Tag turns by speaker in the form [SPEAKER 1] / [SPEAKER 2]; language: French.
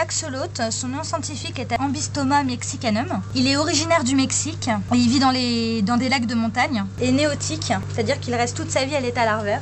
[SPEAKER 1] axolote. Son nom scientifique est Ambystoma mexicanum. Il est originaire du Mexique. Il vit dans, les, dans des lacs de montagne. Et néotique, c'est-à-dire qu'il reste toute sa vie à l'état larvaire.